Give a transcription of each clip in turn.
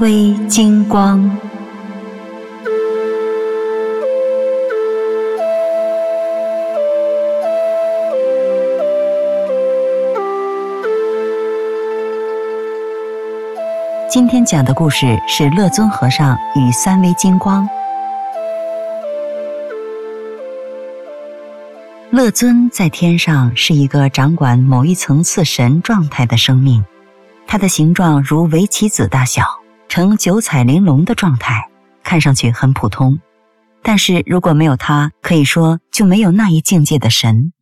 微金光。今天讲的故事是乐尊和尚与三微金光。乐尊在天上是一个掌管某一层次神状态的生命，它的形状如围棋子大小，呈九彩玲珑的状态，看上去很普通。但是如果没有它，可以说就没有那一境界的神。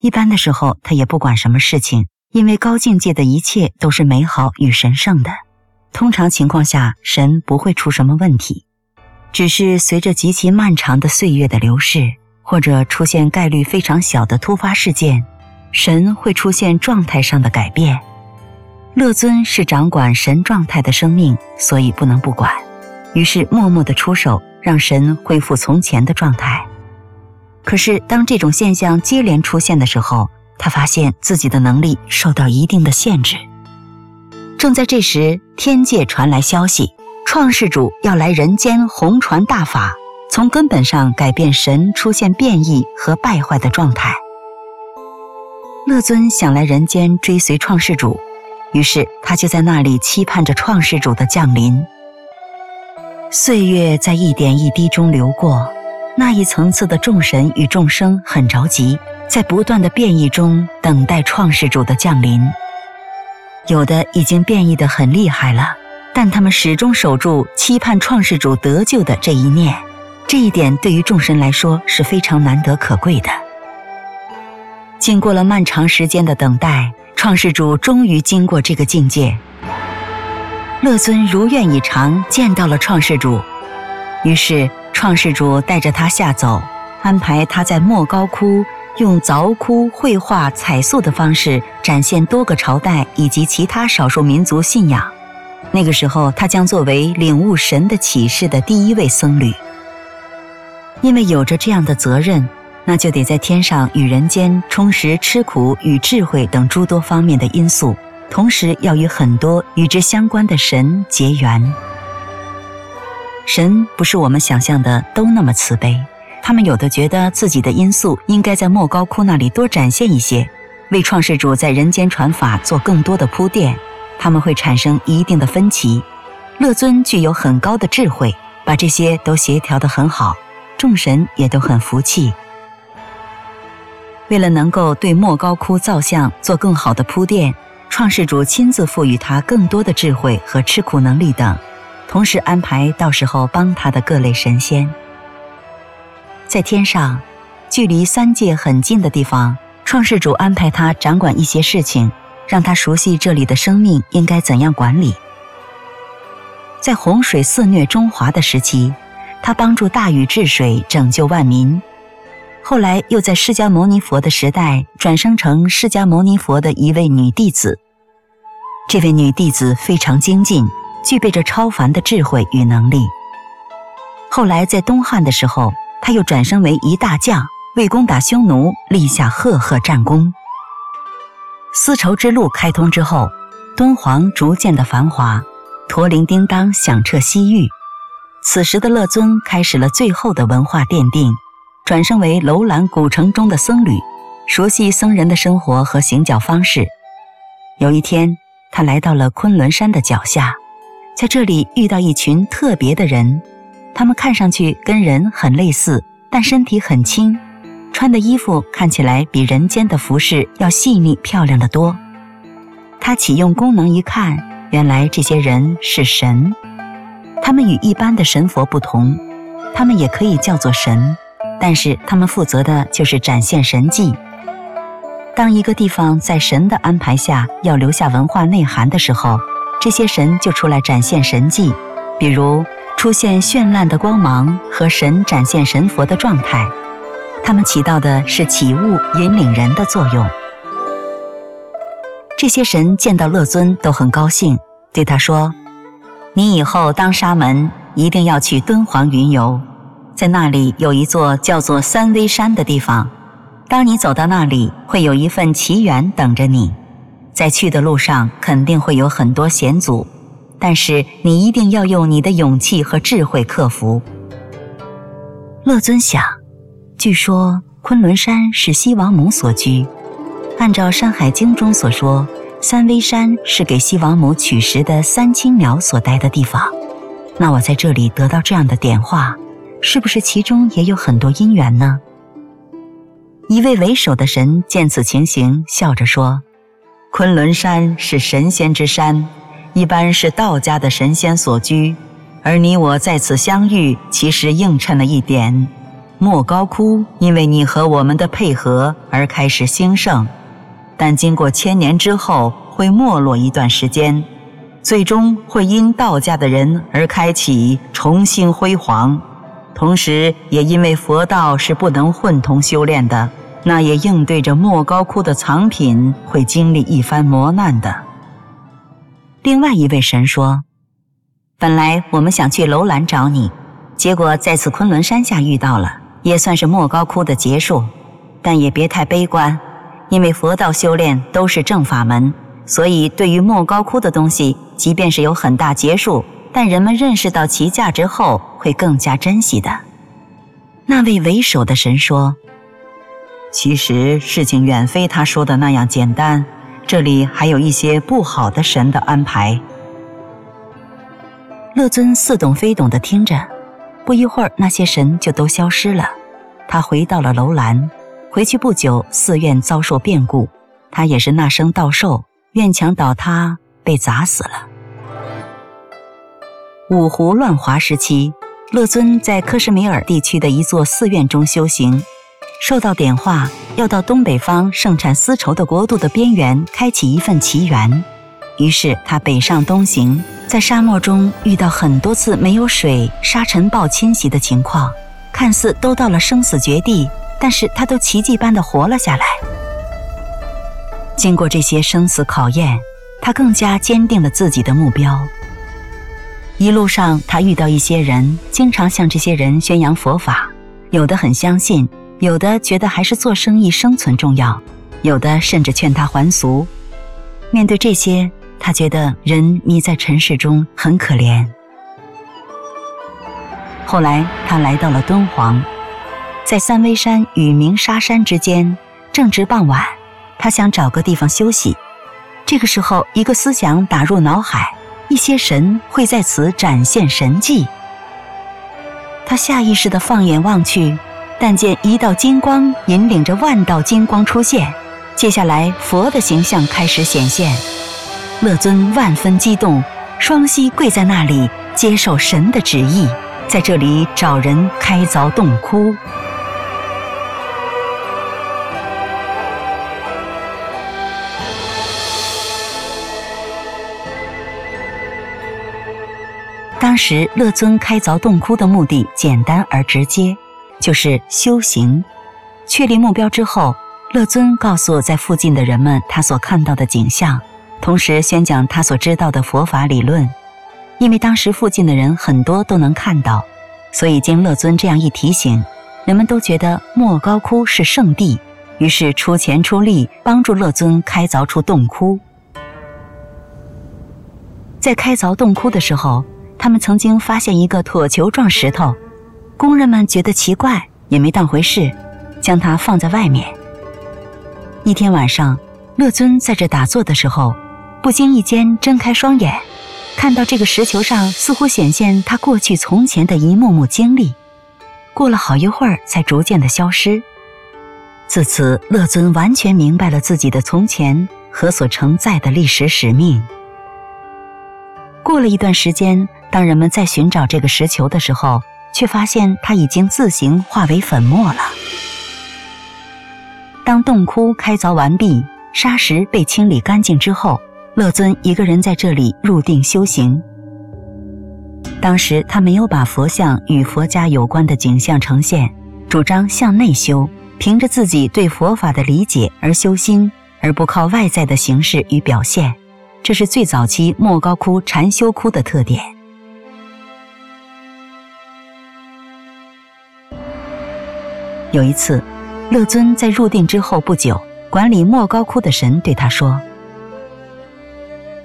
一般的时候，他也不管什么事情，因为高境界的一切都是美好与神圣的。通常情况下，神不会出什么问题，只是随着极其漫长的岁月的流逝。或者出现概率非常小的突发事件，神会出现状态上的改变。乐尊是掌管神状态的生命，所以不能不管，于是默默的出手，让神恢复从前的状态。可是当这种现象接连出现的时候，他发现自己的能力受到一定的限制。正在这时，天界传来消息，创世主要来人间弘传大法。从根本上改变神出现变异和败坏的状态。乐尊想来人间追随创世主，于是他就在那里期盼着创世主的降临。岁月在一点一滴中流过，那一层次的众神与众生很着急，在不断的变异中等待创世主的降临。有的已经变异的很厉害了，但他们始终守住期盼创世主得救的这一念。这一点对于众神来说是非常难得可贵的。经过了漫长时间的等待，创世主终于经过这个境界。乐尊如愿以偿见到了创世主，于是创世主带着他下走，安排他在莫高窟用凿窟绘画彩塑的方式展现多个朝代以及其他少数民族信仰。那个时候，他将作为领悟神的启示的第一位僧侣。因为有着这样的责任，那就得在天上与人间充实吃苦与智慧等诸多方面的因素，同时要与很多与之相关的神结缘。神不是我们想象的都那么慈悲，他们有的觉得自己的因素应该在莫高窟那里多展现一些，为创世主在人间传法做更多的铺垫，他们会产生一定的分歧。乐尊具有很高的智慧，把这些都协调得很好。众神也都很服气。为了能够对莫高窟造像做更好的铺垫，创世主亲自赋予他更多的智慧和吃苦能力等，同时安排到时候帮他的各类神仙。在天上，距离三界很近的地方，创世主安排他掌管一些事情，让他熟悉这里的生命应该怎样管理。在洪水肆虐中华的时期。他帮助大禹治水，拯救万民。后来又在释迦牟尼佛的时代转生成释迦牟尼佛的一位女弟子。这位女弟子非常精进，具备着超凡的智慧与能力。后来在东汉的时候，他又转生为一大将，为攻打匈奴立下赫赫战功。丝绸之路开通之后，敦煌逐渐的繁华，驼铃叮当响彻西域。此时的乐尊开始了最后的文化奠定，转生为楼兰古城中的僧侣，熟悉僧人的生活和行脚方式。有一天，他来到了昆仑山的脚下，在这里遇到一群特别的人，他们看上去跟人很类似，但身体很轻，穿的衣服看起来比人间的服饰要细腻漂亮的多。他启用功能一看，原来这些人是神。他们与一般的神佛不同，他们也可以叫做神，但是他们负责的就是展现神迹。当一个地方在神的安排下要留下文化内涵的时候，这些神就出来展现神迹，比如出现绚烂的光芒和神展现神佛的状态。他们起到的是启悟、引领人的作用。这些神见到乐尊都很高兴，对他说。你以后当沙门，一定要去敦煌云游，在那里有一座叫做三危山的地方。当你走到那里，会有一份奇缘等着你。在去的路上，肯定会有很多险阻，但是你一定要用你的勇气和智慧克服。乐尊想，据说昆仑山是西王母所居，按照《山海经》中所说，三危山是给西王母取食的三青鸟所待的地方。那我在这里得到这样的点化，是不是其中也有很多因缘呢？一位为首的神见此情形，笑着说：“昆仑山是神仙之山，一般是道家的神仙所居，而你我在此相遇，其实映衬了一点。莫高窟因为你和我们的配合而开始兴盛，但经过千年之后会没落一段时间，最终会因道家的人而开启重新辉煌。”同时，也因为佛道是不能混同修炼的，那也应对着莫高窟的藏品会经历一番磨难的。另外一位神说：“本来我们想去楼兰找你，结果在此昆仑山下遇到了，也算是莫高窟的结束。但也别太悲观，因为佛道修炼都是正法门，所以对于莫高窟的东西，即便是有很大结束。”但人们认识到其价值后，会更加珍惜的。那位为首的神说：“其实事情远非他说的那样简单，这里还有一些不好的神的安排。”乐尊似懂非懂的听着，不一会儿，那些神就都消失了。他回到了楼兰，回去不久，寺院遭受变故，他也是那声道寿，院墙倒塌，被砸死了。五胡乱华时期，乐尊在克什米尔地区的一座寺院中修行，受到点化，要到东北方盛产丝绸的国度的边缘开启一份奇缘。于是他北上东行，在沙漠中遇到很多次没有水、沙尘暴侵袭的情况，看似都到了生死绝地，但是他都奇迹般的活了下来。经过这些生死考验，他更加坚定了自己的目标。一路上，他遇到一些人，经常向这些人宣扬佛法，有的很相信，有的觉得还是做生意生存重要，有的甚至劝他还俗。面对这些，他觉得人迷在尘世中很可怜。后来，他来到了敦煌，在三危山与鸣沙山之间，正值傍晚，他想找个地方休息。这个时候，一个思想打入脑海。一些神会在此展现神迹。他下意识地放眼望去，但见一道金光引领着万道金光出现，接下来佛的形象开始显现。乐尊万分激动，双膝跪在那里接受神的旨意，在这里找人开凿洞窟。当时乐尊开凿洞窟的目的简单而直接，就是修行。确立目标之后，乐尊告诉在附近的人们他所看到的景象，同时宣讲他所知道的佛法理论。因为当时附近的人很多都能看到，所以经乐尊这样一提醒，人们都觉得莫高窟是圣地，于是出钱出力帮助乐尊开凿出洞窟。在开凿洞窟的时候。他们曾经发现一个椭球状石头，工人们觉得奇怪，也没当回事，将它放在外面。一天晚上，乐尊在这打坐的时候，不经意间睁开双眼，看到这个石球上似乎显现他过去从前的一幕幕经历，过了好一会儿才逐渐的消失。自此，乐尊完全明白了自己的从前和所承载的历史使命。过了一段时间。当人们在寻找这个石球的时候，却发现它已经自行化为粉末了。当洞窟开凿完毕，沙石被清理干净之后，乐尊一个人在这里入定修行。当时他没有把佛像与佛家有关的景象呈现，主张向内修，凭着自己对佛法的理解而修心，而不靠外在的形式与表现。这是最早期莫高窟禅修窟的特点。有一次，乐尊在入定之后不久，管理莫高窟的神对他说：“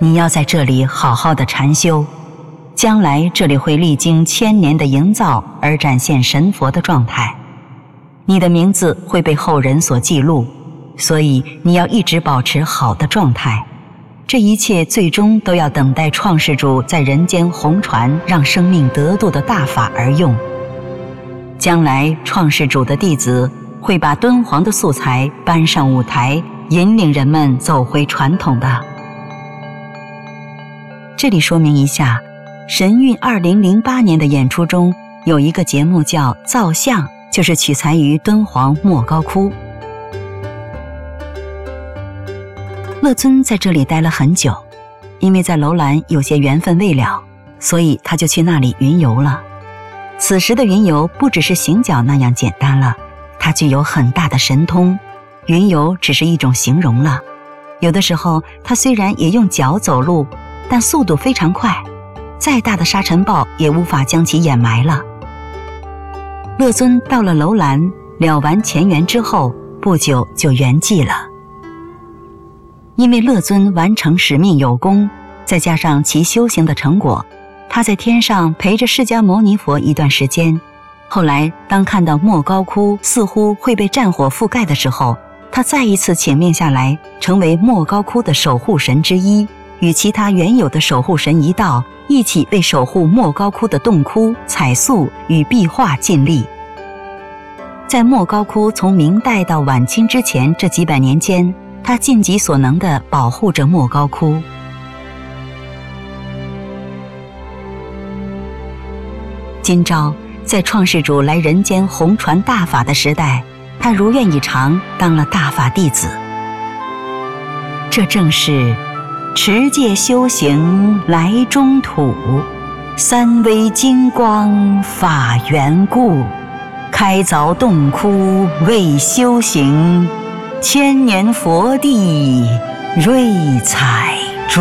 你要在这里好好的禅修，将来这里会历经千年的营造而展现神佛的状态。你的名字会被后人所记录，所以你要一直保持好的状态。这一切最终都要等待创世主在人间红传让生命得度的大法而用。将来创世主的弟子会把敦煌的素材搬上舞台，引领人们走回传统的。这里说明一下，神韵二零零八年的演出中有一个节目叫造像。就是取材于敦煌莫高窟。乐尊在这里待了很久，因为在楼兰有些缘分未了，所以他就去那里云游了。此时的云游不只是行脚那样简单了，它具有很大的神通。云游只是一种形容了，有的时候它虽然也用脚走路，但速度非常快，再大的沙尘暴也无法将其掩埋了。乐尊到了楼兰，了完前缘之后，不久就圆寂了。因为乐尊完成使命有功，再加上其修行的成果，他在天上陪着释迦牟尼佛一段时间。后来，当看到莫高窟似乎会被战火覆盖的时候，他再一次请命下来，成为莫高窟的守护神之一，与其他原有的守护神一道。一起为守护莫高窟的洞窟、彩塑与壁画尽力。在莫高窟从明代到晚清之前这几百年间，他尽己所能地保护着莫高窟。今朝在创世主来人间弘传大法的时代，他如愿以偿当了大法弟子。这正是。持戒修行来中土，三微金光法缘故，开凿洞窟为修行，千年佛地瑞彩珠。